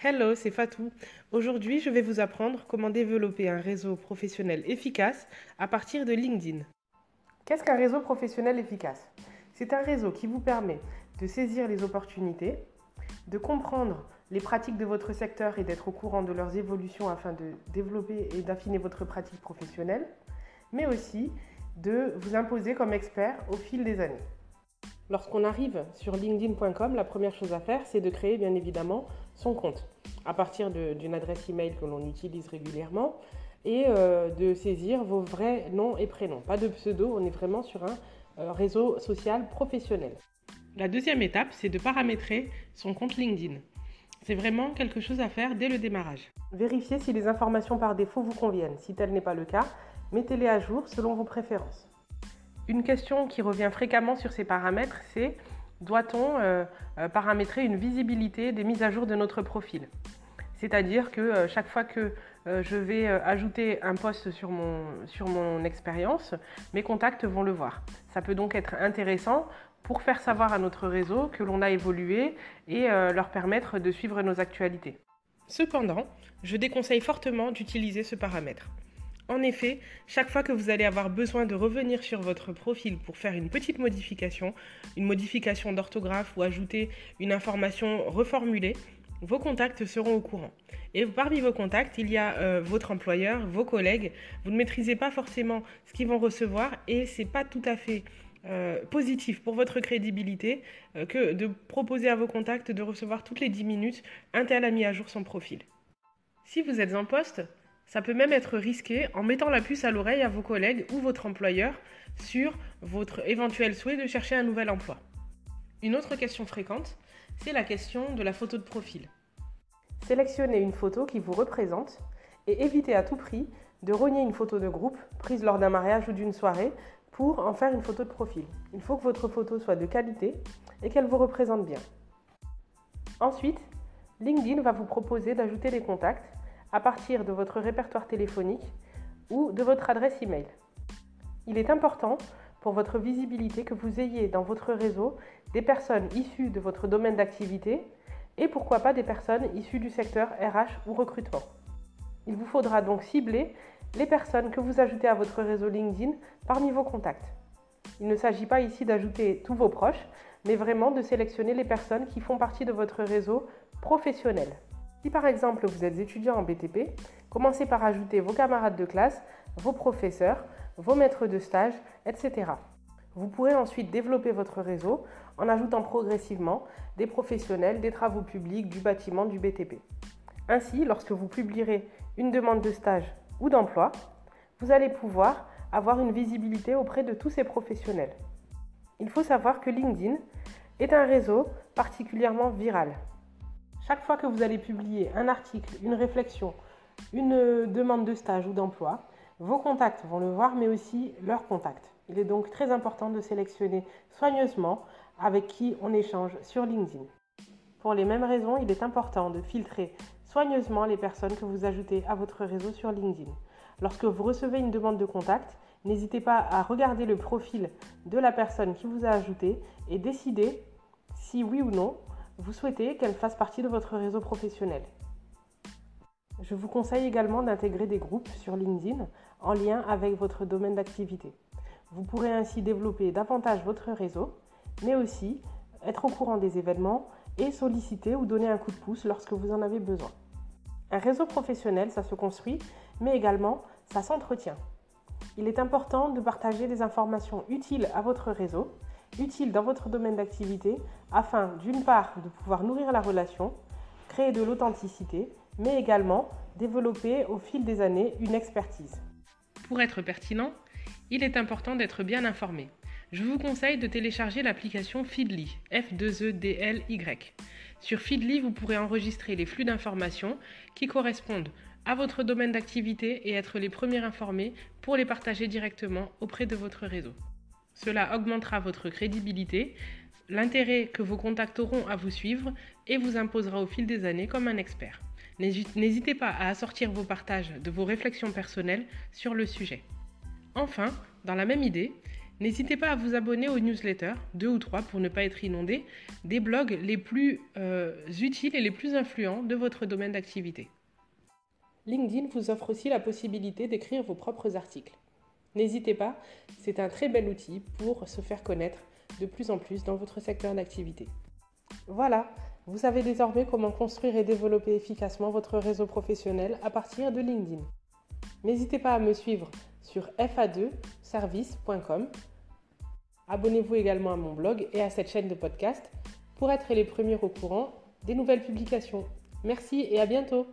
Hello, c'est Fatou. Aujourd'hui, je vais vous apprendre comment développer un réseau professionnel efficace à partir de LinkedIn. Qu'est-ce qu'un réseau professionnel efficace? C'est un réseau qui vous permet de saisir les opportunités, de comprendre les pratiques de votre secteur et d'être au courant de leurs évolutions afin de développer et d'affiner votre pratique professionnelle, mais aussi de vous imposer comme expert au fil des années. Lorsqu'on arrive sur linkedin.com, la première chose à faire, c'est de créer bien évidemment son compte à partir d'une adresse email que l'on utilise régulièrement et euh, de saisir vos vrais noms et prénoms. Pas de pseudo, on est vraiment sur un euh, réseau social professionnel. La deuxième étape, c'est de paramétrer son compte LinkedIn. C'est vraiment quelque chose à faire dès le démarrage. Vérifiez si les informations par défaut vous conviennent. Si tel n'est pas le cas, mettez-les à jour selon vos préférences. Une question qui revient fréquemment sur ces paramètres, c'est doit-on euh, euh, paramétrer une visibilité des mises à jour de notre profil? C'est-à-dire que euh, chaque fois que je vais ajouter un post sur mon, sur mon expérience, mes contacts vont le voir. Ça peut donc être intéressant pour faire savoir à notre réseau que l'on a évolué et leur permettre de suivre nos actualités. Cependant, je déconseille fortement d'utiliser ce paramètre. En effet, chaque fois que vous allez avoir besoin de revenir sur votre profil pour faire une petite modification, une modification d'orthographe ou ajouter une information reformulée, vos contacts seront au courant. Et parmi vos contacts, il y a euh, votre employeur, vos collègues. Vous ne maîtrisez pas forcément ce qu'ils vont recevoir et c'est pas tout à fait euh, positif pour votre crédibilité euh, que de proposer à vos contacts de recevoir toutes les 10 minutes un tel a mis à jour son profil. Si vous êtes en poste, ça peut même être risqué en mettant la puce à l'oreille à vos collègues ou votre employeur sur votre éventuel souhait de chercher un nouvel emploi. Une autre question fréquente, c'est la question de la photo de profil. Sélectionnez une photo qui vous représente et évitez à tout prix de rogner une photo de groupe prise lors d'un mariage ou d'une soirée pour en faire une photo de profil. Il faut que votre photo soit de qualité et qu'elle vous représente bien. Ensuite, LinkedIn va vous proposer d'ajouter des contacts à partir de votre répertoire téléphonique ou de votre adresse email. Il est important pour votre visibilité que vous ayez dans votre réseau des personnes issues de votre domaine d'activité et pourquoi pas des personnes issues du secteur RH ou recrutement. Il vous faudra donc cibler les personnes que vous ajoutez à votre réseau LinkedIn parmi vos contacts. Il ne s'agit pas ici d'ajouter tous vos proches, mais vraiment de sélectionner les personnes qui font partie de votre réseau professionnel. Si par exemple vous êtes étudiant en BTP, commencez par ajouter vos camarades de classe, vos professeurs, vos maîtres de stage, etc. Vous pourrez ensuite développer votre réseau en ajoutant progressivement des professionnels des travaux publics, du bâtiment, du BTP. Ainsi, lorsque vous publierez une demande de stage ou d'emploi, vous allez pouvoir avoir une visibilité auprès de tous ces professionnels. Il faut savoir que LinkedIn est un réseau particulièrement viral. Chaque fois que vous allez publier un article, une réflexion, une demande de stage ou d'emploi, vos contacts vont le voir, mais aussi leurs contacts. Il est donc très important de sélectionner soigneusement avec qui on échange sur LinkedIn. Pour les mêmes raisons, il est important de filtrer soigneusement les personnes que vous ajoutez à votre réseau sur LinkedIn. Lorsque vous recevez une demande de contact, n'hésitez pas à regarder le profil de la personne qui vous a ajouté et décider si oui ou non vous souhaitez qu'elle fasse partie de votre réseau professionnel. Je vous conseille également d'intégrer des groupes sur LinkedIn en lien avec votre domaine d'activité. Vous pourrez ainsi développer davantage votre réseau, mais aussi être au courant des événements et solliciter ou donner un coup de pouce lorsque vous en avez besoin. Un réseau professionnel, ça se construit, mais également ça s'entretient. Il est important de partager des informations utiles à votre réseau utile dans votre domaine d'activité afin d'une part de pouvoir nourrir la relation, créer de l'authenticité, mais également développer au fil des années une expertise. Pour être pertinent, il est important d'être bien informé. Je vous conseille de télécharger l'application Feedly, F2EDLY. Sur Feedly, vous pourrez enregistrer les flux d'informations qui correspondent à votre domaine d'activité et être les premiers informés pour les partager directement auprès de votre réseau. Cela augmentera votre crédibilité, l'intérêt que vos contacts auront à vous suivre et vous imposera au fil des années comme un expert. N'hésitez pas à assortir vos partages de vos réflexions personnelles sur le sujet. Enfin, dans la même idée, N'hésitez pas à vous abonner aux newsletters, deux ou trois pour ne pas être inondé, des blogs les plus euh, utiles et les plus influents de votre domaine d'activité. LinkedIn vous offre aussi la possibilité d'écrire vos propres articles. N'hésitez pas, c'est un très bel outil pour se faire connaître de plus en plus dans votre secteur d'activité. Voilà, vous savez désormais comment construire et développer efficacement votre réseau professionnel à partir de LinkedIn. N'hésitez pas à me suivre sur fa2service.com. Abonnez-vous également à mon blog et à cette chaîne de podcast pour être les premiers au courant des nouvelles publications. Merci et à bientôt